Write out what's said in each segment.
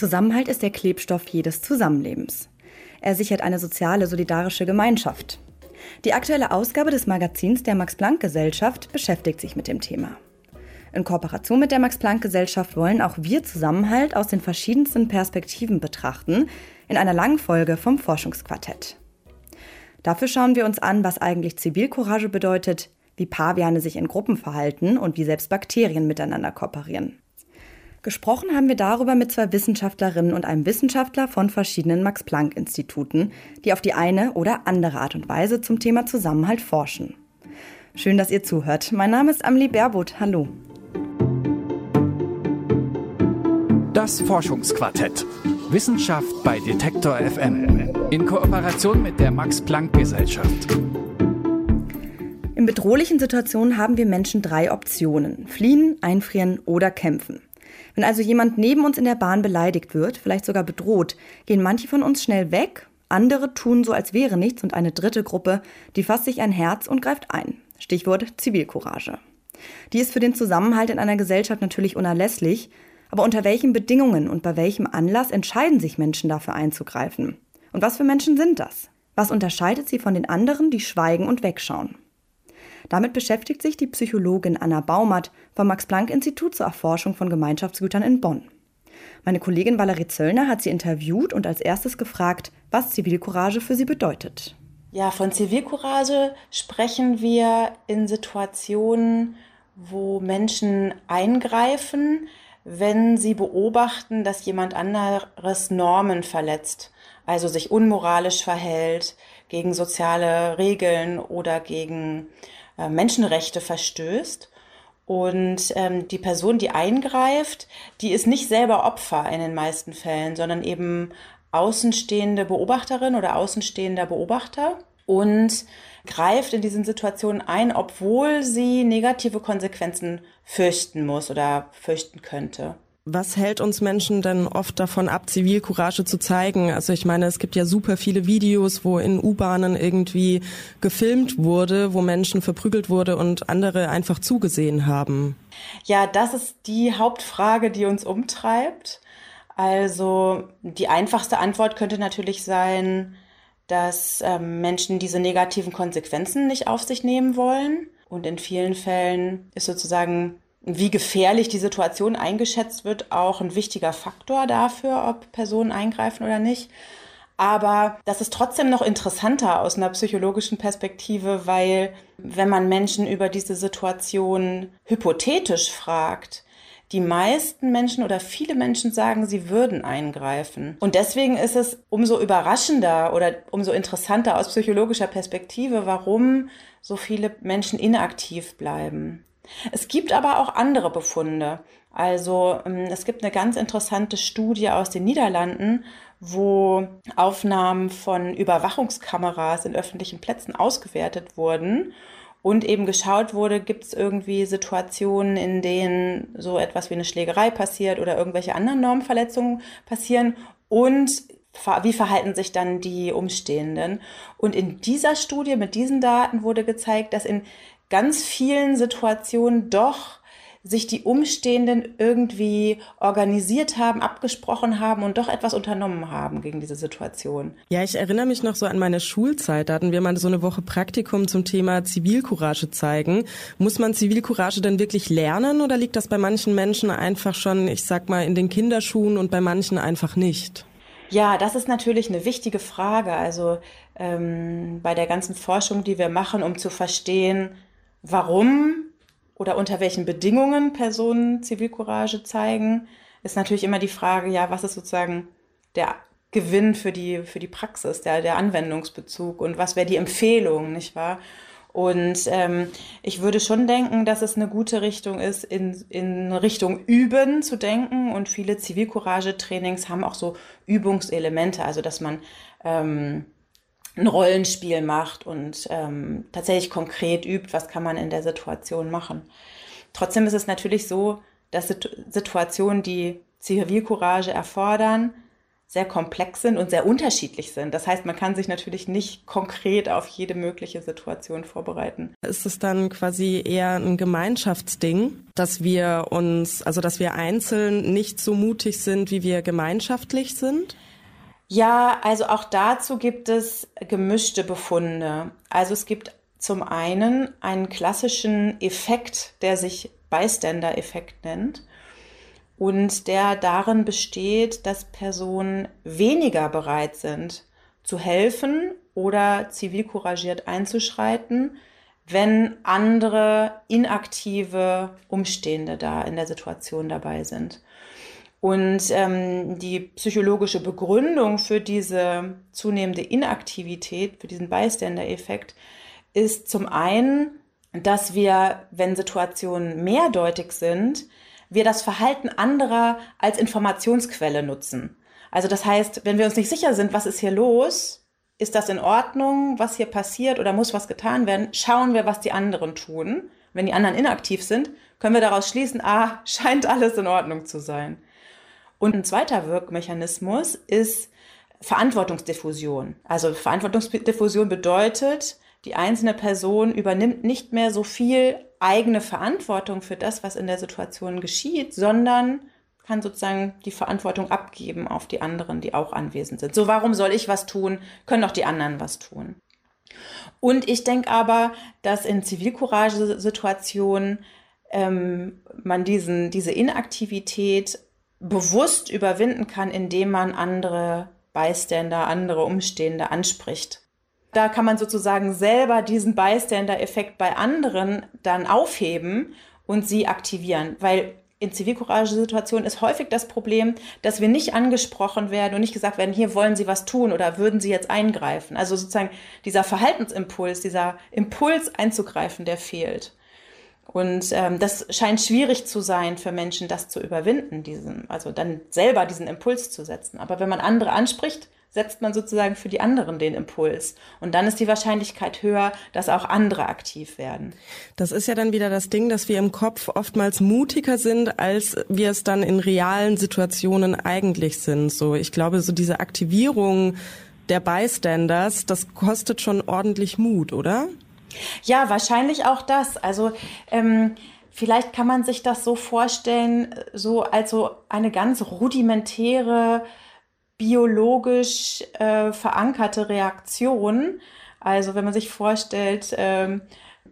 Zusammenhalt ist der Klebstoff jedes Zusammenlebens. Er sichert eine soziale, solidarische Gemeinschaft. Die aktuelle Ausgabe des Magazins der Max-Planck-Gesellschaft beschäftigt sich mit dem Thema. In Kooperation mit der Max-Planck-Gesellschaft wollen auch wir Zusammenhalt aus den verschiedensten Perspektiven betrachten, in einer langen Folge vom Forschungsquartett. Dafür schauen wir uns an, was eigentlich Zivilcourage bedeutet, wie Paviane sich in Gruppen verhalten und wie selbst Bakterien miteinander kooperieren. Gesprochen haben wir darüber mit zwei Wissenschaftlerinnen und einem Wissenschaftler von verschiedenen Max-Planck-Instituten, die auf die eine oder andere Art und Weise zum Thema Zusammenhalt forschen. Schön, dass ihr zuhört. Mein Name ist Amelie Baerbuth. Hallo. Das Forschungsquartett. Wissenschaft bei Detektor FM. In Kooperation mit der Max-Planck-Gesellschaft. In bedrohlichen Situationen haben wir Menschen drei Optionen. Fliehen, einfrieren oder kämpfen. Wenn also jemand neben uns in der Bahn beleidigt wird, vielleicht sogar bedroht, gehen manche von uns schnell weg, andere tun so, als wäre nichts und eine dritte Gruppe, die fasst sich ein Herz und greift ein. Stichwort Zivilcourage. Die ist für den Zusammenhalt in einer Gesellschaft natürlich unerlässlich, aber unter welchen Bedingungen und bei welchem Anlass entscheiden sich Menschen dafür einzugreifen? Und was für Menschen sind das? Was unterscheidet sie von den anderen, die schweigen und wegschauen? Damit beschäftigt sich die Psychologin Anna Baumert vom Max-Planck-Institut zur Erforschung von Gemeinschaftsgütern in Bonn. Meine Kollegin Valerie Zöllner hat sie interviewt und als erstes gefragt, was Zivilcourage für sie bedeutet. Ja, von Zivilcourage sprechen wir in Situationen, wo Menschen eingreifen, wenn sie beobachten, dass jemand anderes Normen verletzt, also sich unmoralisch verhält, gegen soziale Regeln oder gegen Menschenrechte verstößt. Und ähm, die Person, die eingreift, die ist nicht selber Opfer in den meisten Fällen, sondern eben außenstehende Beobachterin oder außenstehender Beobachter und greift in diesen Situationen ein, obwohl sie negative Konsequenzen fürchten muss oder fürchten könnte. Was hält uns Menschen denn oft davon ab, Zivilcourage zu zeigen? Also ich meine, es gibt ja super viele Videos, wo in U-Bahnen irgendwie gefilmt wurde, wo Menschen verprügelt wurde und andere einfach zugesehen haben. Ja, das ist die Hauptfrage, die uns umtreibt. Also die einfachste Antwort könnte natürlich sein, dass ähm, Menschen diese negativen Konsequenzen nicht auf sich nehmen wollen. Und in vielen Fällen ist sozusagen wie gefährlich die Situation eingeschätzt wird, auch ein wichtiger Faktor dafür, ob Personen eingreifen oder nicht. Aber das ist trotzdem noch interessanter aus einer psychologischen Perspektive, weil wenn man Menschen über diese Situation hypothetisch fragt, die meisten Menschen oder viele Menschen sagen, sie würden eingreifen. Und deswegen ist es umso überraschender oder umso interessanter aus psychologischer Perspektive, warum so viele Menschen inaktiv bleiben. Es gibt aber auch andere Befunde. Also ähm, es gibt eine ganz interessante Studie aus den Niederlanden, wo Aufnahmen von Überwachungskameras in öffentlichen Plätzen ausgewertet wurden und eben geschaut wurde, gibt es irgendwie Situationen, in denen so etwas wie eine Schlägerei passiert oder irgendwelche anderen Normverletzungen passieren und wie verhalten sich dann die Umstehenden. Und in dieser Studie mit diesen Daten wurde gezeigt, dass in ganz vielen Situationen doch sich die Umstehenden irgendwie organisiert haben, abgesprochen haben und doch etwas unternommen haben gegen diese Situation. Ja, ich erinnere mich noch so an meine Schulzeit. Da hatten wir mal so eine Woche Praktikum zum Thema Zivilcourage zeigen. Muss man Zivilcourage denn wirklich lernen oder liegt das bei manchen Menschen einfach schon, ich sag mal, in den Kinderschuhen und bei manchen einfach nicht? Ja, das ist natürlich eine wichtige Frage. Also ähm, bei der ganzen Forschung, die wir machen, um zu verstehen, warum oder unter welchen Bedingungen Personen Zivilcourage zeigen, ist natürlich immer die Frage, ja, was ist sozusagen der Gewinn für die, für die Praxis, der, der Anwendungsbezug und was wäre die Empfehlung, nicht wahr? Und ähm, ich würde schon denken, dass es eine gute Richtung ist, in, in Richtung Üben zu denken. Und viele Zivilcourage-Trainings haben auch so Übungselemente, also dass man ähm, ein Rollenspiel macht und ähm, tatsächlich konkret übt, was kann man in der Situation machen. Trotzdem ist es natürlich so, dass Situationen, die Zivilcourage erfordern, sehr komplex sind und sehr unterschiedlich sind. Das heißt, man kann sich natürlich nicht konkret auf jede mögliche Situation vorbereiten. Ist es dann quasi eher ein Gemeinschaftsding, dass wir uns, also dass wir einzeln nicht so mutig sind, wie wir gemeinschaftlich sind? Ja, also auch dazu gibt es gemischte Befunde. Also es gibt zum einen einen klassischen Effekt, der sich Bystander-Effekt nennt und der darin besteht, dass Personen weniger bereit sind zu helfen oder zivilcouragiert einzuschreiten, wenn andere inaktive Umstehende da in der Situation dabei sind. Und ähm, die psychologische Begründung für diese zunehmende Inaktivität, für diesen Bystander-Effekt, ist zum einen, dass wir, wenn Situationen mehrdeutig sind, wir das Verhalten anderer als Informationsquelle nutzen. Also das heißt, wenn wir uns nicht sicher sind, was ist hier los, ist das in Ordnung, was hier passiert oder muss was getan werden, schauen wir, was die anderen tun. Wenn die anderen inaktiv sind, können wir daraus schließen, ah, scheint alles in Ordnung zu sein. Und ein zweiter Wirkmechanismus ist Verantwortungsdiffusion. Also Verantwortungsdiffusion bedeutet, die einzelne Person übernimmt nicht mehr so viel eigene Verantwortung für das, was in der Situation geschieht, sondern kann sozusagen die Verantwortung abgeben auf die anderen, die auch anwesend sind. So, warum soll ich was tun? Können doch die anderen was tun. Und ich denke aber, dass in Zivilcourage-Situationen ähm, man diesen, diese Inaktivität bewusst überwinden kann, indem man andere Bystander, andere Umstehende anspricht. Da kann man sozusagen selber diesen Bystander-Effekt bei anderen dann aufheben und sie aktivieren, weil in Zivilcourage-Situationen ist häufig das Problem, dass wir nicht angesprochen werden und nicht gesagt werden, hier wollen Sie was tun oder würden Sie jetzt eingreifen. Also sozusagen dieser Verhaltensimpuls, dieser Impuls einzugreifen, der fehlt. Und ähm, das scheint schwierig zu sein für Menschen, das zu überwinden, diesen, also dann selber diesen Impuls zu setzen. Aber wenn man andere anspricht, setzt man sozusagen für die anderen den Impuls. Und dann ist die Wahrscheinlichkeit höher, dass auch andere aktiv werden. Das ist ja dann wieder das Ding, dass wir im Kopf oftmals mutiger sind, als wir es dann in realen Situationen eigentlich sind. So, ich glaube, so diese Aktivierung der Bystanders, das kostet schon ordentlich Mut, oder? Ja, wahrscheinlich auch das. Also ähm, vielleicht kann man sich das so vorstellen, so als eine ganz rudimentäre biologisch äh, verankerte Reaktion. Also wenn man sich vorstellt, ähm,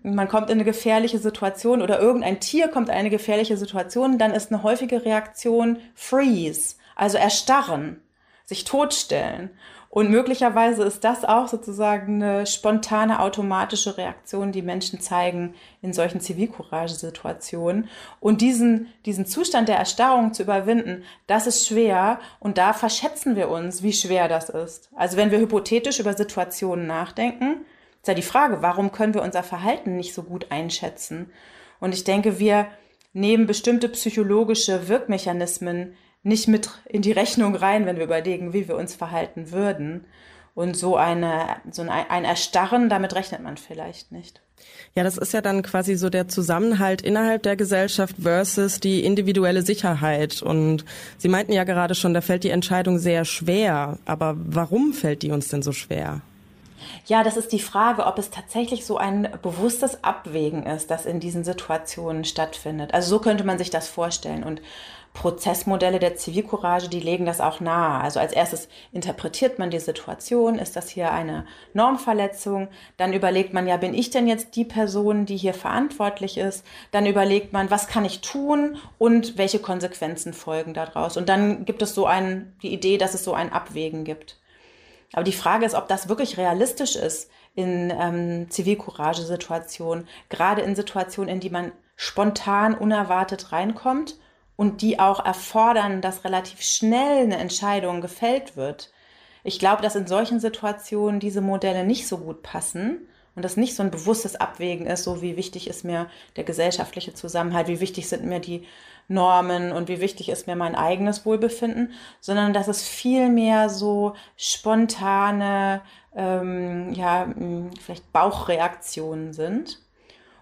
man kommt in eine gefährliche Situation oder irgendein Tier kommt in eine gefährliche Situation, dann ist eine häufige Reaktion Freeze, also erstarren, sich totstellen. Und möglicherweise ist das auch sozusagen eine spontane automatische Reaktion, die Menschen zeigen in solchen Zivilcourage-Situationen. Und diesen, diesen Zustand der Erstarrung zu überwinden, das ist schwer. Und da verschätzen wir uns, wie schwer das ist. Also wenn wir hypothetisch über Situationen nachdenken, ist ja die Frage, warum können wir unser Verhalten nicht so gut einschätzen? Und ich denke, wir nehmen bestimmte psychologische Wirkmechanismen nicht mit in die Rechnung rein, wenn wir überlegen, wie wir uns verhalten würden. Und so eine, so ein, ein Erstarren, damit rechnet man vielleicht nicht. Ja, das ist ja dann quasi so der Zusammenhalt innerhalb der Gesellschaft versus die individuelle Sicherheit. Und Sie meinten ja gerade schon, da fällt die Entscheidung sehr schwer. Aber warum fällt die uns denn so schwer? Ja, das ist die Frage, ob es tatsächlich so ein bewusstes Abwägen ist, das in diesen Situationen stattfindet. Also so könnte man sich das vorstellen. Und Prozessmodelle der Zivilcourage, die legen das auch nahe. Also als erstes interpretiert man die Situation, ist das hier eine Normverletzung? Dann überlegt man, ja, bin ich denn jetzt die Person, die hier verantwortlich ist? Dann überlegt man, was kann ich tun und welche Konsequenzen folgen daraus? Und dann gibt es so ein, die Idee, dass es so ein Abwägen gibt. Aber die Frage ist, ob das wirklich realistisch ist in ähm, Zivilcourage-Situationen, gerade in Situationen, in die man spontan, unerwartet reinkommt und die auch erfordern, dass relativ schnell eine Entscheidung gefällt wird. Ich glaube, dass in solchen Situationen diese Modelle nicht so gut passen und das nicht so ein bewusstes Abwägen ist, so wie wichtig ist mir der gesellschaftliche Zusammenhalt, wie wichtig sind mir die Normen und wie wichtig ist mir mein eigenes Wohlbefinden, sondern dass es viel mehr so spontane, ähm, ja, vielleicht Bauchreaktionen sind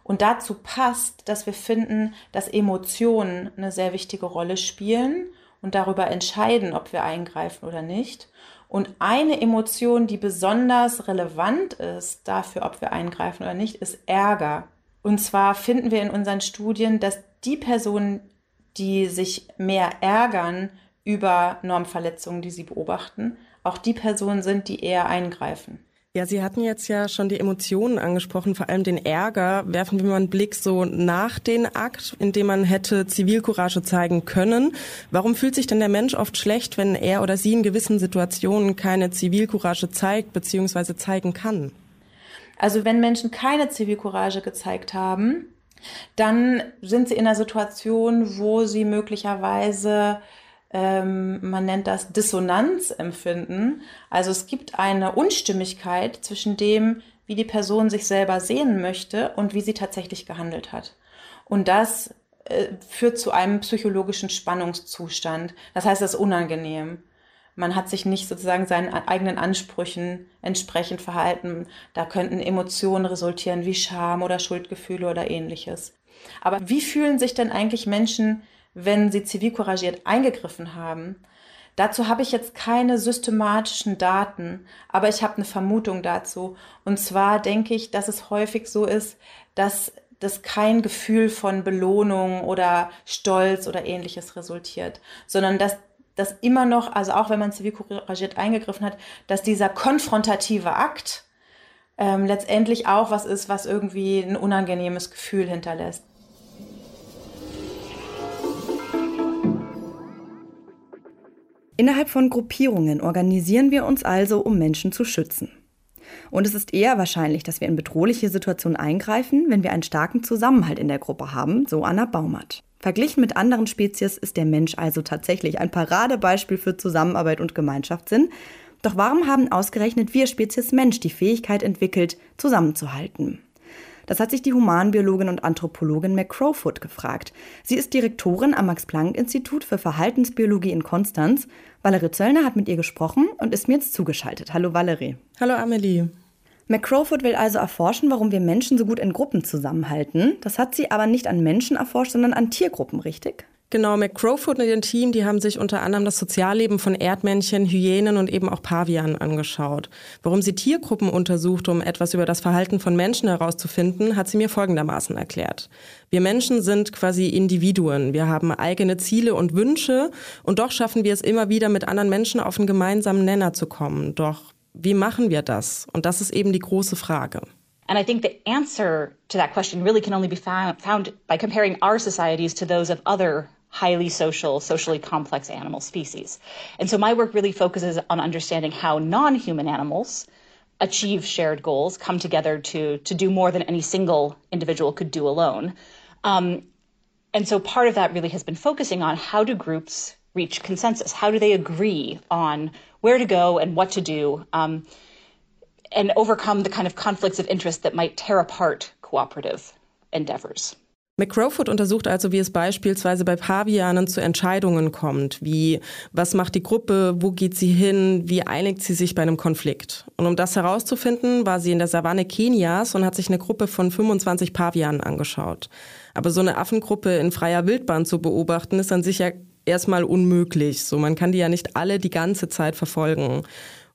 und dazu passt, dass wir finden, dass Emotionen eine sehr wichtige Rolle spielen. und darüber entscheiden, ob wir eingreifen oder nicht. Und eine Emotion, die besonders relevant ist dafür, ob wir eingreifen oder nicht, ist Ärger. Und zwar finden wir in unseren Studien, dass die Personen, die sich mehr ärgern über Normverletzungen, die sie beobachten, auch die Personen sind, die eher eingreifen. Ja, Sie hatten jetzt ja schon die Emotionen angesprochen, vor allem den Ärger. Werfen wir mal einen Blick so nach den Akt, in dem man hätte Zivilcourage zeigen können. Warum fühlt sich denn der Mensch oft schlecht, wenn er oder sie in gewissen Situationen keine Zivilcourage zeigt bzw. zeigen kann? Also wenn Menschen keine Zivilcourage gezeigt haben, dann sind sie in einer Situation, wo sie möglicherweise ähm, man nennt das Dissonanz empfinden. Also es gibt eine Unstimmigkeit zwischen dem, wie die Person sich selber sehen möchte und wie sie tatsächlich gehandelt hat. Und das äh, führt zu einem psychologischen Spannungszustand. Das heißt, das ist unangenehm. Man hat sich nicht sozusagen seinen eigenen Ansprüchen entsprechend verhalten. Da könnten Emotionen resultieren wie Scham oder Schuldgefühle oder ähnliches. Aber wie fühlen sich denn eigentlich Menschen, wenn sie zivilcouragiert eingegriffen haben. Dazu habe ich jetzt keine systematischen Daten, aber ich habe eine Vermutung dazu. Und zwar denke ich, dass es häufig so ist, dass das kein Gefühl von Belohnung oder Stolz oder ähnliches resultiert, sondern dass das immer noch, also auch wenn man zivilcouragiert eingegriffen hat, dass dieser konfrontative Akt ähm, letztendlich auch was ist, was irgendwie ein unangenehmes Gefühl hinterlässt. Innerhalb von Gruppierungen organisieren wir uns also, um Menschen zu schützen. Und es ist eher wahrscheinlich, dass wir in bedrohliche Situationen eingreifen, wenn wir einen starken Zusammenhalt in der Gruppe haben, so Anna Baumert. Verglichen mit anderen Spezies ist der Mensch also tatsächlich ein Paradebeispiel für Zusammenarbeit und Gemeinschaftssinn. Doch warum haben ausgerechnet wir Spezies Mensch die Fähigkeit entwickelt, zusammenzuhalten? Das hat sich die Humanbiologin und Anthropologin Mac Crowfoot gefragt. Sie ist Direktorin am Max-Planck-Institut für Verhaltensbiologie in Konstanz. Valerie Zöllner hat mit ihr gesprochen und ist mir jetzt zugeschaltet. Hallo Valerie. Hallo Amelie. McCrowfoot will also erforschen, warum wir Menschen so gut in Gruppen zusammenhalten. Das hat sie aber nicht an Menschen erforscht, sondern an Tiergruppen, richtig? Genau, McCrowfoot und ihr Team, die haben sich unter anderem das Sozialleben von Erdmännchen, Hyänen und eben auch Pavianen angeschaut. Warum sie Tiergruppen untersucht, um etwas über das Verhalten von Menschen herauszufinden, hat sie mir folgendermaßen erklärt. Wir Menschen sind quasi Individuen. Wir haben eigene Ziele und Wünsche und doch schaffen wir es immer wieder, mit anderen Menschen auf einen gemeinsamen Nenner zu kommen. Doch wie machen wir das? Und das ist eben die große Frage. And I think the answer to that question really can only be found, found by comparing our societies to those of other highly social, socially complex animal species. And so my work really focuses on understanding how non-human animals achieve shared goals, come together to, to do more than any single individual could do alone. Um, and so part of that really has been focusing on how do groups reach consensus? How do they agree on where to go and what to do? Um, and overcome the kind of conflicts of interest that might tear apart cooperative endeavors. McCrowfoot untersucht also, wie es beispielsweise bei Pavianen zu Entscheidungen kommt, wie was macht die Gruppe, wo geht sie hin, wie einigt sie sich bei einem Konflikt. Und um das herauszufinden, war sie in der Savanne Kenias und hat sich eine Gruppe von 25 Pavianen angeschaut. Aber so eine Affengruppe in freier Wildbahn zu beobachten, ist dann sicher erstmal unmöglich. So, man kann die ja nicht alle die ganze Zeit verfolgen.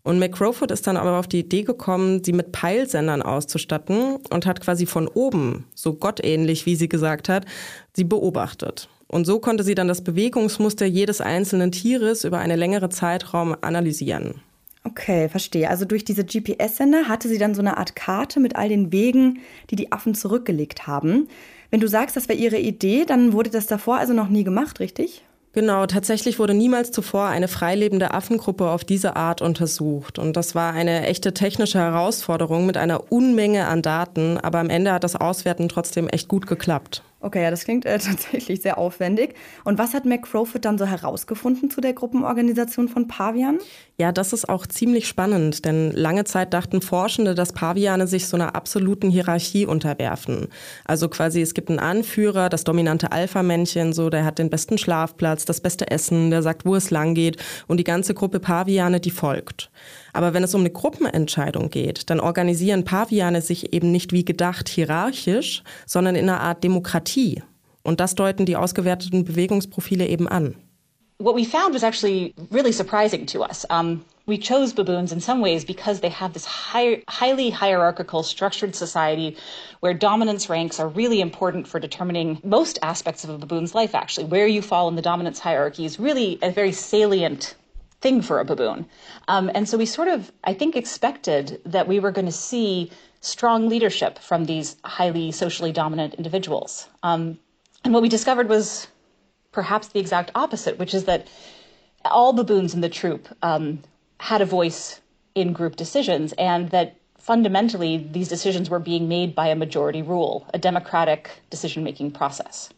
Und McCrowfoot ist dann aber auf die Idee gekommen, sie mit Peilsendern auszustatten und hat quasi von oben, so gottähnlich, wie sie gesagt hat, sie beobachtet. Und so konnte sie dann das Bewegungsmuster jedes einzelnen Tieres über eine längere Zeitraum analysieren. Okay, verstehe. Also durch diese GPS-Sender hatte sie dann so eine Art Karte mit all den Wegen, die die Affen zurückgelegt haben. Wenn du sagst, das wäre ihre Idee, dann wurde das davor also noch nie gemacht, richtig? Genau, tatsächlich wurde niemals zuvor eine freilebende Affengruppe auf diese Art untersucht. Und das war eine echte technische Herausforderung mit einer Unmenge an Daten, aber am Ende hat das Auswerten trotzdem echt gut geklappt. Okay, ja, das klingt äh, tatsächlich sehr aufwendig. Und was hat McCrowfoot dann so herausgefunden zu der Gruppenorganisation von Pavianen? Ja, das ist auch ziemlich spannend, denn lange Zeit dachten Forschende, dass Paviane sich so einer absoluten Hierarchie unterwerfen. Also quasi, es gibt einen Anführer, das dominante Alpha-Männchen, so, der hat den besten Schlafplatz, das beste Essen, der sagt, wo es lang geht und die ganze Gruppe Paviane, die folgt. Aber wenn es um eine Gruppenentscheidung geht, dann organisieren Paviane sich eben nicht wie gedacht hierarchisch, sondern in einer Art Demokratie. Und das deuten die ausgewerteten Bewegungsprofile eben an. what we found was actually really surprising to us. Um, we chose baboons in some ways because they have this high, highly hierarchical structured society where dominance ranks are really important for determining most aspects of a baboon's life actually where you fall in the dominance hierarchy is really a very salient thing for a baboon um, and so we sort of i think expected that we were going to see strong leadership from these highly socially dominant individuals um, and what we discovered was perhaps the exact opposite which is that all baboons in the troop um, had a voice in group decisions and that fundamentally these decisions were being made by a majority rule, a democratic decision-making process.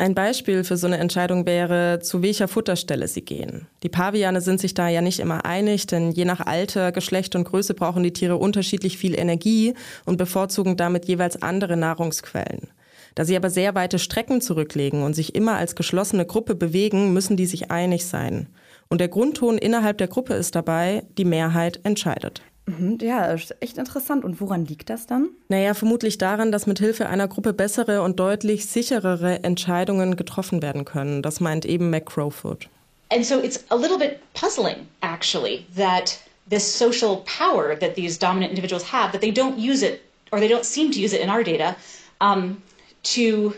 Ein Beispiel für so eine Entscheidung wäre, zu welcher Futterstelle sie gehen. Die Paviane sind sich da ja nicht immer einig, denn je nach Alter, Geschlecht und Größe brauchen die Tiere unterschiedlich viel Energie und bevorzugen damit jeweils andere Nahrungsquellen. Da sie aber sehr weite Strecken zurücklegen und sich immer als geschlossene Gruppe bewegen, müssen die sich einig sein. Und der Grundton innerhalb der Gruppe ist dabei, die Mehrheit entscheidet. Mhm, ja, ist echt interessant. Und woran liegt das dann? Naja, vermutlich daran, dass mit Hilfe einer Gruppe bessere und deutlich sicherere Entscheidungen getroffen werden können. Das meint eben McCrowfoot. And so it's a little bit puzzling, actually, that this social power that these dominant individuals have, that they don't use it, or they don't seem to use it in our data, um, to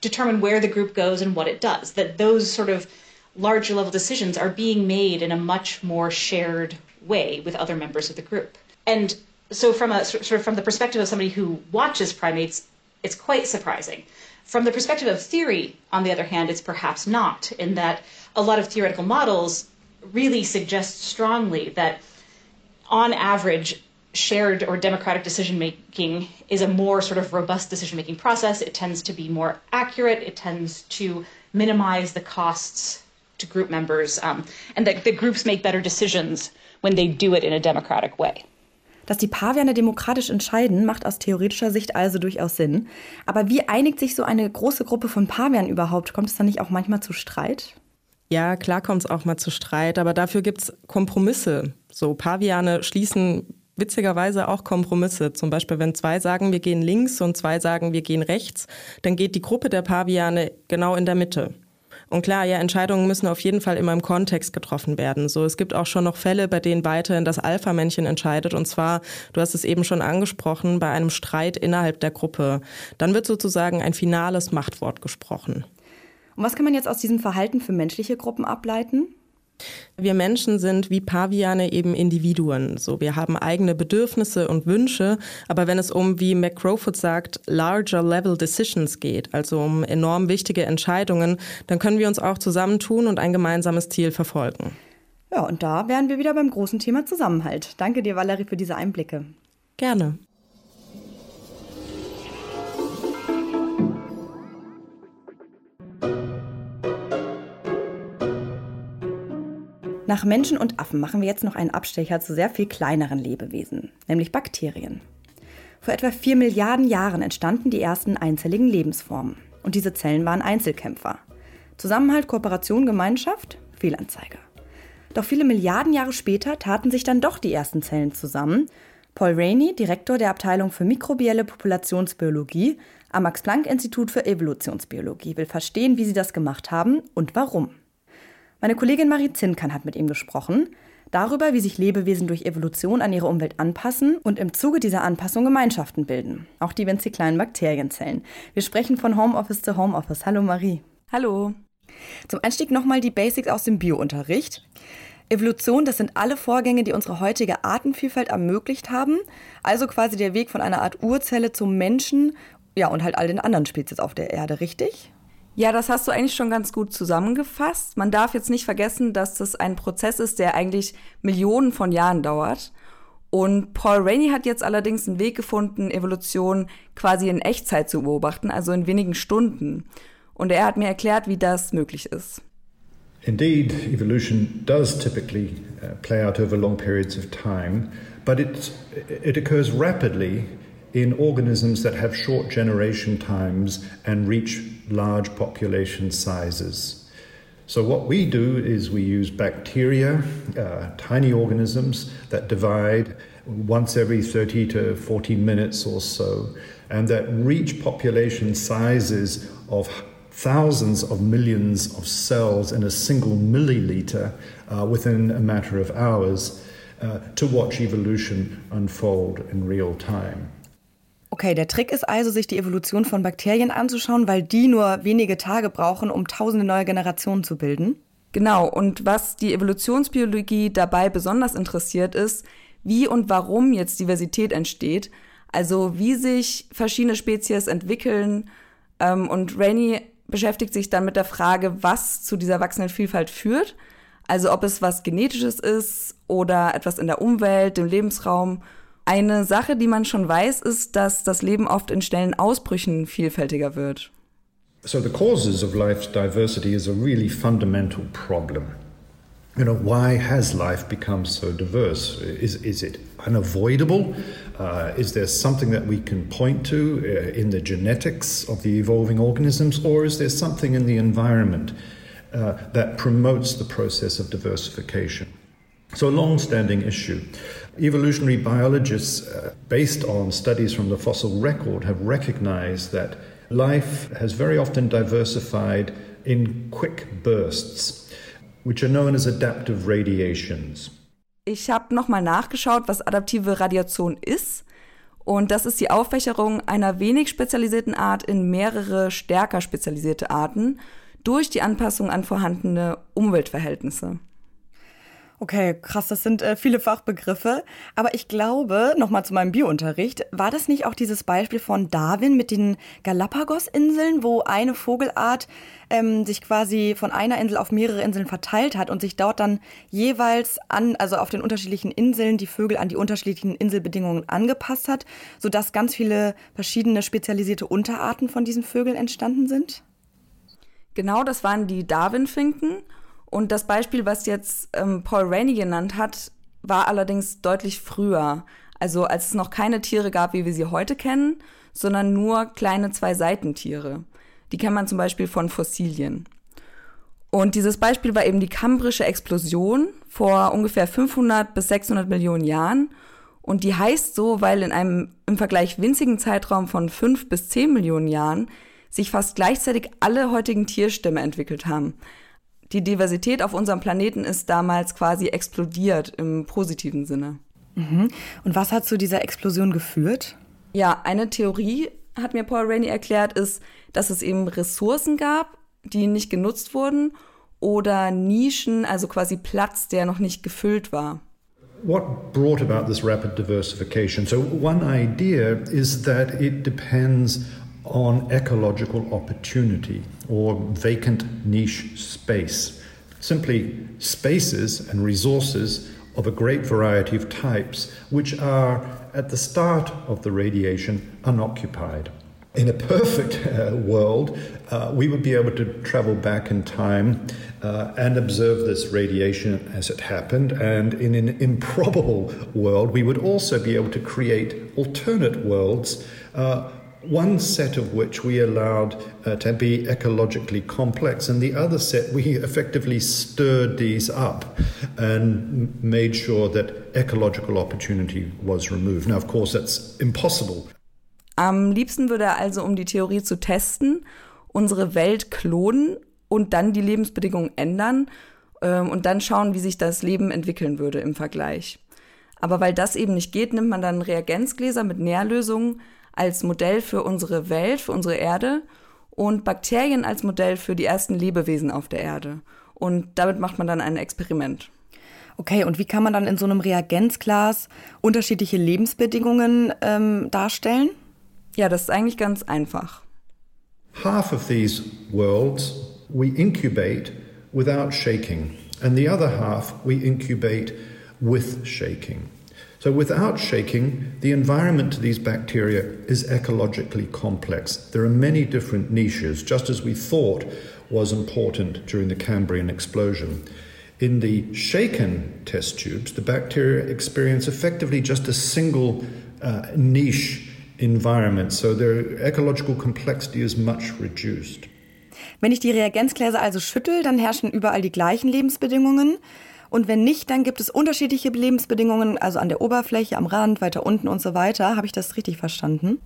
determine where the group goes and what it does. That those sort of larger level decisions are being made in a much more shared way with other members of the group. And so from a sort of from the perspective of somebody who watches primates, it's quite surprising. From the perspective of theory, on the other hand, it's perhaps not, in that a lot of theoretical models really suggest strongly that on average, shared or democratic decision making is a more sort of robust decision making process. It tends to be more accurate. It tends to minimize the costs to group members, um, and that the groups make better decisions when they do it in a democratic way. Dass die Paviane demokratisch entscheiden, macht aus theoretischer Sicht also durchaus Sinn. Aber wie einigt sich so eine große Gruppe von Pavianen überhaupt? Kommt es dann nicht auch manchmal zu Streit? Ja, klar kommt es auch mal zu Streit, aber dafür gibt es Kompromisse. So Paviane schließen witzigerweise auch Kompromisse. Zum Beispiel, wenn zwei sagen, wir gehen links und zwei sagen, wir gehen rechts, dann geht die Gruppe der Paviane genau in der Mitte. Und klar, ja, Entscheidungen müssen auf jeden Fall immer im Kontext getroffen werden. So, es gibt auch schon noch Fälle, bei denen weiterhin das Alpha-Männchen entscheidet. Und zwar, du hast es eben schon angesprochen, bei einem Streit innerhalb der Gruppe. Dann wird sozusagen ein finales Machtwort gesprochen. Und was kann man jetzt aus diesem Verhalten für menschliche Gruppen ableiten? Wir Menschen sind wie Paviane eben Individuen. So, wir haben eigene Bedürfnisse und Wünsche, aber wenn es um, wie McCrowfoot sagt, larger level decisions geht, also um enorm wichtige Entscheidungen, dann können wir uns auch zusammentun und ein gemeinsames Ziel verfolgen. Ja, und da wären wir wieder beim großen Thema Zusammenhalt. Danke dir, Valerie, für diese Einblicke. Gerne. Nach Menschen und Affen machen wir jetzt noch einen Abstecher zu sehr viel kleineren Lebewesen, nämlich Bakterien. Vor etwa vier Milliarden Jahren entstanden die ersten einzelligen Lebensformen. Und diese Zellen waren Einzelkämpfer. Zusammenhalt, Kooperation, Gemeinschaft, Fehlanzeige. Doch viele Milliarden Jahre später taten sich dann doch die ersten Zellen zusammen. Paul Rainey, Direktor der Abteilung für mikrobielle Populationsbiologie am Max-Planck-Institut für Evolutionsbiologie, will verstehen, wie sie das gemacht haben und warum. Meine Kollegin Marie Zinkan hat mit ihm gesprochen, darüber, wie sich Lebewesen durch Evolution an ihre Umwelt anpassen und im Zuge dieser Anpassung Gemeinschaften bilden, auch die winzig kleinen Bakterienzellen. Wir sprechen von Homeoffice zu Homeoffice. Hallo Marie. Hallo. Zum Einstieg nochmal die Basics aus dem Biounterricht. Evolution, das sind alle Vorgänge, die unsere heutige Artenvielfalt ermöglicht haben. Also quasi der Weg von einer Art Urzelle zum Menschen, ja, und halt all den anderen Spezies auf der Erde, richtig? Ja, das hast du eigentlich schon ganz gut zusammengefasst. Man darf jetzt nicht vergessen, dass das ein Prozess ist, der eigentlich Millionen von Jahren dauert. Und Paul Rainey hat jetzt allerdings einen Weg gefunden, Evolution quasi in Echtzeit zu beobachten, also in wenigen Stunden. Und er hat mir erklärt, wie das möglich ist. Indeed, evolution does typically uh, play out over long periods of time, but it, it occurs rapidly in organisms that have short generation times and reach large population sizes. So, what we do is we use bacteria, uh, tiny organisms that divide once every 30 to 40 minutes or so, and that reach population sizes of thousands of millions of cells in a single milliliter uh, within a matter of hours uh, to watch evolution unfold in real time. Okay, der Trick ist also, sich die Evolution von Bakterien anzuschauen, weil die nur wenige Tage brauchen, um tausende neue Generationen zu bilden. Genau, und was die Evolutionsbiologie dabei besonders interessiert ist, wie und warum jetzt Diversität entsteht, also wie sich verschiedene Spezies entwickeln. Ähm, und Rainey beschäftigt sich dann mit der Frage, was zu dieser wachsenden Vielfalt führt. Also ob es was Genetisches ist oder etwas in der Umwelt, dem Lebensraum. Eine Sache, die man schon weiß, ist, dass das Leben oft in schnellen Ausbrüchen vielfältiger wird. So the causes of life's diversity is a really fundamental problem. You know, why has life become so diverse? Is, is it unavoidable? Uh, is there something that we can point to uh, in the genetics of the evolving organisms, or is there something in the environment uh, that promotes the process of diversification? So, a long standing issue. Evolutionary biologists, uh, based on studies from the fossil record, have recognized that life has very often diversified in quick bursts which are known as adaptive radiations. Ich habe nochmal nachgeschaut, was adaptive Radiation ist. Und das ist die Auffächerung einer wenig spezialisierten Art in mehrere stärker spezialisierte Arten durch die Anpassung an vorhandene Umweltverhältnisse. Okay, krass, das sind äh, viele Fachbegriffe. Aber ich glaube, nochmal zu meinem Biounterricht, war das nicht auch dieses Beispiel von Darwin mit den Galapagos-Inseln, wo eine Vogelart ähm, sich quasi von einer Insel auf mehrere Inseln verteilt hat und sich dort dann jeweils an, also auf den unterschiedlichen Inseln, die Vögel an die unterschiedlichen Inselbedingungen angepasst hat, sodass ganz viele verschiedene spezialisierte Unterarten von diesen Vögeln entstanden sind? Genau, das waren die Darwin-Finken. Und das Beispiel, was jetzt ähm, Paul Rainey genannt hat, war allerdings deutlich früher. Also als es noch keine Tiere gab, wie wir sie heute kennen, sondern nur kleine Zwei-Seitentiere. Die kennt man zum Beispiel von Fossilien. Und dieses Beispiel war eben die kambrische Explosion vor ungefähr 500 bis 600 Millionen Jahren. Und die heißt so, weil in einem im Vergleich winzigen Zeitraum von 5 bis 10 Millionen Jahren sich fast gleichzeitig alle heutigen Tierstämme entwickelt haben die Diversität auf unserem Planeten ist damals quasi explodiert im positiven Sinne. Mhm. Und was hat zu dieser Explosion geführt? Ja, eine Theorie, hat mir Paul Rainey erklärt, ist, dass es eben Ressourcen gab, die nicht genutzt wurden oder Nischen, also quasi Platz, der noch nicht gefüllt war. What brought about this rapid diversification? So, one idea is that it depends on ecological opportunity or vacant niche space. Simply spaces and resources of a great variety of types, which are at the start of the radiation unoccupied. In a perfect uh, world, uh, we would be able to travel back in time uh, and observe this radiation as it happened. And in an improbable world, we would also be able to create alternate worlds uh, one set of which we allowed uh, to be ecologically complex, and the other set we effectively stirred these up and made sure that ecological opportunity was removed. Now, of course, that's impossible. Am liebsten würde er also, um die Theorie zu testen, unsere Welt klonen und dann die Lebensbedingungen ändern ähm, und dann schauen, wie sich das Leben entwickeln würde im Vergleich. Aber weil das eben nicht geht, nimmt man dann Reagenzgläser mit Nährlösungen, als Modell für unsere Welt, für unsere Erde und Bakterien als Modell für die ersten Lebewesen auf der Erde. Und damit macht man dann ein Experiment. Okay, und wie kann man dann in so einem Reagenzglas unterschiedliche Lebensbedingungen ähm, darstellen? Ja, das ist eigentlich ganz einfach. Half of these worlds we incubate without shaking, and the other half we incubate with shaking. So, without shaking, the environment to these bacteria is ecologically complex. There are many different niches, just as we thought was important during the Cambrian explosion. In the shaken test tubes, the bacteria experience effectively just a single uh, niche environment, so their ecological complexity is much reduced. Wenn ich die Reagenzgläser also schüttel, dann herrschen überall die gleichen Lebensbedingungen. Und wenn nicht, dann gibt es unterschiedliche Lebensbedingungen, also an der Oberfläche, am Rand, weiter unten und so weiter. Habe ich das richtig verstanden?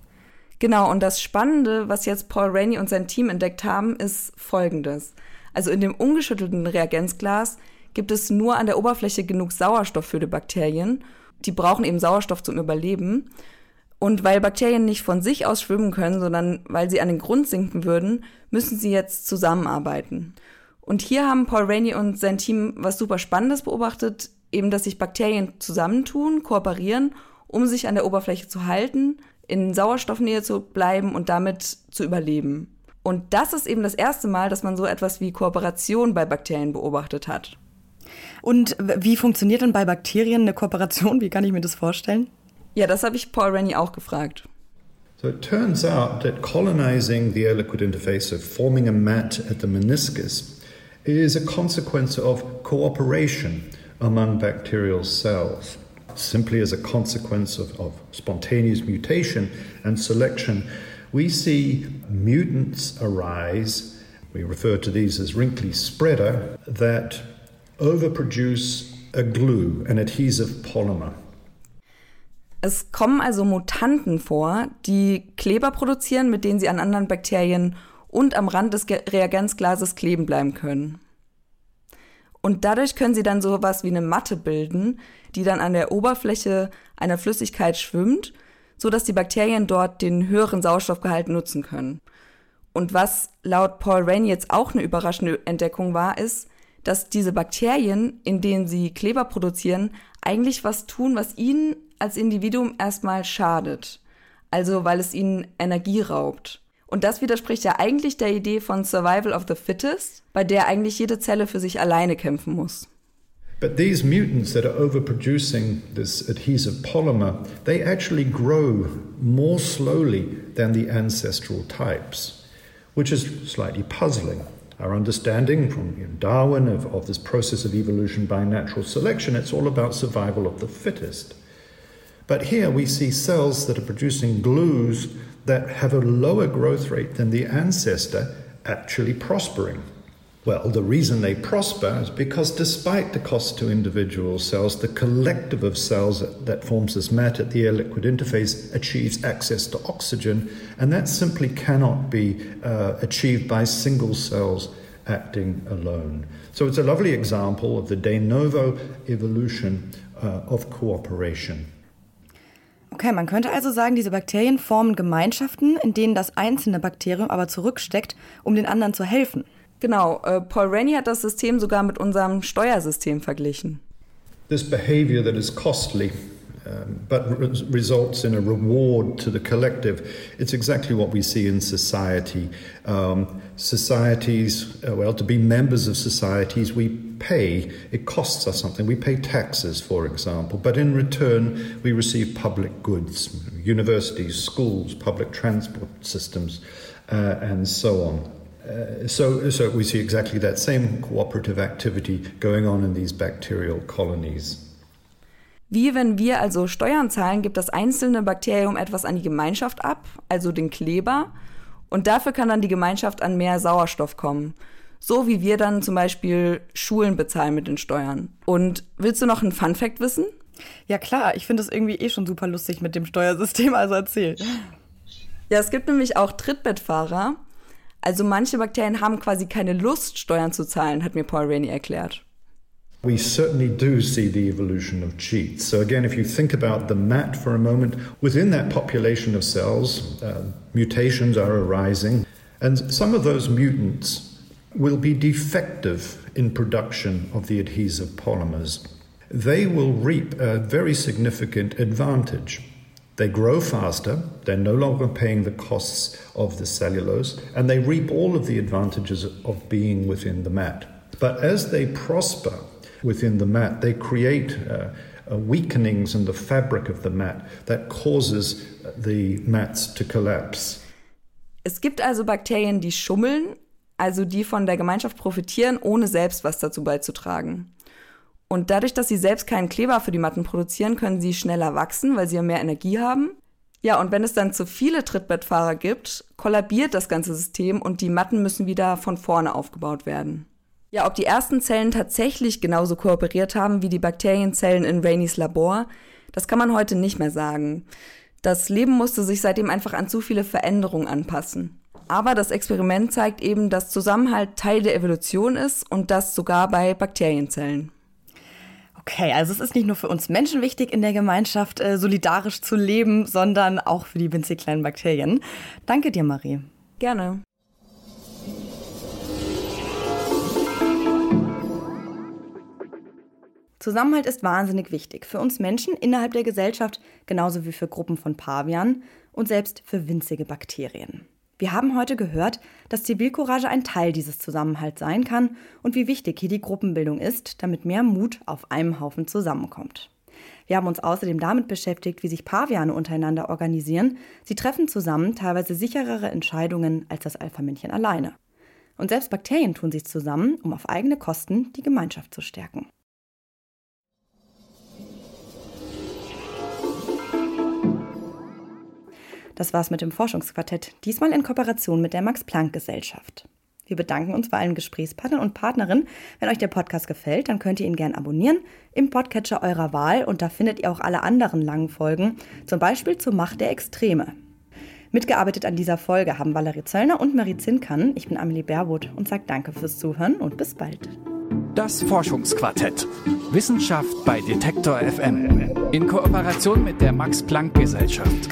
Genau, und das Spannende, was jetzt Paul Rainey und sein Team entdeckt haben, ist folgendes. Also in dem ungeschüttelten Reagenzglas gibt es nur an der Oberfläche genug Sauerstoff für die Bakterien. Die brauchen eben Sauerstoff zum Überleben. Und weil Bakterien nicht von sich aus schwimmen können, sondern weil sie an den Grund sinken würden, müssen sie jetzt zusammenarbeiten. Und hier haben Paul Rainey und sein Team was super Spannendes beobachtet, eben dass sich Bakterien zusammentun, kooperieren, um sich an der Oberfläche zu halten, in Sauerstoffnähe zu bleiben und damit zu überleben. Und das ist eben das erste Mal, dass man so etwas wie Kooperation bei Bakterien beobachtet hat. Und wie funktioniert denn bei Bakterien eine Kooperation? Wie kann ich mir das vorstellen? Ja, das habe ich Paul Rennie auch gefragt. So it turns out that colonizing the air liquid interface, so forming a mat at the meniscus, is a consequence of cooperation among bacterial cells. simply as a consequence of, of spontaneous mutation and selection, we see mutants arise. We refer to these as wrinkly spreader that overproduce a glue, an adhesive polymer. Es kommen also Mutanten vor, die Kleber produzieren, mit denen sie an anderen Bakterien und am Rand des Reagenzglases kleben bleiben können. Und dadurch können sie dann sowas wie eine Matte bilden, die dann an der Oberfläche einer Flüssigkeit schwimmt, so dass die Bakterien dort den höheren Sauerstoffgehalt nutzen können. Und was laut Paul Rain jetzt auch eine überraschende Entdeckung war, ist, dass diese Bakterien, in denen sie Kleber produzieren, eigentlich was tun, was ihnen als Individuum erstmal schadet. Also weil es ihnen Energie raubt. Und das widerspricht ja eigentlich der Idee von Survival of the Fittest, bei der eigentlich jede Zelle für sich alleine kämpfen muss. But these mutants that are overproducing this adhesive polymer, they actually grow more slowly than the ancestral types, which is slightly puzzling. Our understanding from Darwin of, of this process of evolution by natural selection, it's all about survival of the fittest. But here we see cells that are producing glues that have a lower growth rate than the ancestor actually prospering. Well, the reason they prosper is because despite the cost to individual cells, the collective of cells that forms this mat at the air liquid interface achieves access to oxygen, and that simply cannot be uh, achieved by single cells acting alone. So it's a lovely example of the de novo evolution uh, of cooperation. Okay, man könnte also sagen, diese Bakterien formen Gemeinschaften, in denen das einzelne Bakterium aber zurücksteckt, um den anderen zu helfen. Genau, äh, Paul Rennie hat das System sogar mit unserem Steuersystem verglichen. This behavior that is costly um, but re results in a reward to the collective. It's exactly what we see in society. Um, societies, uh, well, to be members of societies, we pay. It costs us something. We pay taxes, for example, but in return, we receive public goods, universities, schools, public transport systems, uh, and so on. Uh, so, so we see exactly that same cooperative activity going on in these bacterial colonies. Wie wenn wir also Steuern zahlen, gibt das einzelne Bakterium etwas an die Gemeinschaft ab, also den Kleber, und dafür kann dann die Gemeinschaft an mehr Sauerstoff kommen. So wie wir dann zum Beispiel Schulen bezahlen mit den Steuern. Und willst du noch einen Fun Fact wissen? Ja klar, ich finde es irgendwie eh schon super lustig mit dem Steuersystem, also erzähl. Ja, es gibt nämlich auch Trittbettfahrer. Also manche Bakterien haben quasi keine Lust, Steuern zu zahlen, hat mir Paul Rainey erklärt. We certainly do see the evolution of cheats. So, again, if you think about the mat for a moment, within that population of cells, uh, mutations are arising, and some of those mutants will be defective in production of the adhesive polymers. They will reap a very significant advantage. They grow faster, they're no longer paying the costs of the cellulose, and they reap all of the advantages of being within the mat. But as they prosper, within the mat. They create uh, uh, weakenings in the fabric of the mat that causes the mats to collapse. Es gibt also Bakterien, die schummeln, also die von der Gemeinschaft profitieren, ohne selbst was dazu beizutragen. Und dadurch, dass sie selbst keinen Kleber für die Matten produzieren, können sie schneller wachsen, weil sie ja mehr Energie haben. Ja, und wenn es dann zu viele Trittbettfahrer gibt, kollabiert das ganze System und die Matten müssen wieder von vorne aufgebaut werden. Ja, ob die ersten Zellen tatsächlich genauso kooperiert haben wie die Bakterienzellen in Raineys Labor, das kann man heute nicht mehr sagen. Das Leben musste sich seitdem einfach an zu viele Veränderungen anpassen. Aber das Experiment zeigt eben, dass Zusammenhalt Teil der Evolution ist und das sogar bei Bakterienzellen. Okay, also es ist nicht nur für uns Menschen wichtig, in der Gemeinschaft äh, solidarisch zu leben, sondern auch für die winzig kleinen Bakterien. Danke dir, Marie. Gerne. Zusammenhalt ist wahnsinnig wichtig für uns Menschen innerhalb der Gesellschaft, genauso wie für Gruppen von Pavianen und selbst für winzige Bakterien. Wir haben heute gehört, dass Zivilcourage ein Teil dieses Zusammenhalts sein kann und wie wichtig hier die Gruppenbildung ist, damit mehr Mut auf einem Haufen zusammenkommt. Wir haben uns außerdem damit beschäftigt, wie sich Paviane untereinander organisieren. Sie treffen zusammen teilweise sicherere Entscheidungen als das Alpha-Männchen alleine. Und selbst Bakterien tun sich zusammen, um auf eigene Kosten die Gemeinschaft zu stärken. Das war's mit dem Forschungsquartett, diesmal in Kooperation mit der Max-Planck-Gesellschaft. Wir bedanken uns bei allen Gesprächspartnern und Partnerinnen. Wenn euch der Podcast gefällt, dann könnt ihr ihn gern abonnieren im Podcatcher eurer Wahl und da findet ihr auch alle anderen langen Folgen, zum Beispiel zur Macht der Extreme. Mitgearbeitet an dieser Folge haben Valerie Zöllner und Marie Zinkan. Ich bin Amelie Baerwood und sage danke fürs Zuhören und bis bald. Das Forschungsquartett. Wissenschaft bei Detektor FM. In Kooperation mit der Max Planck Gesellschaft.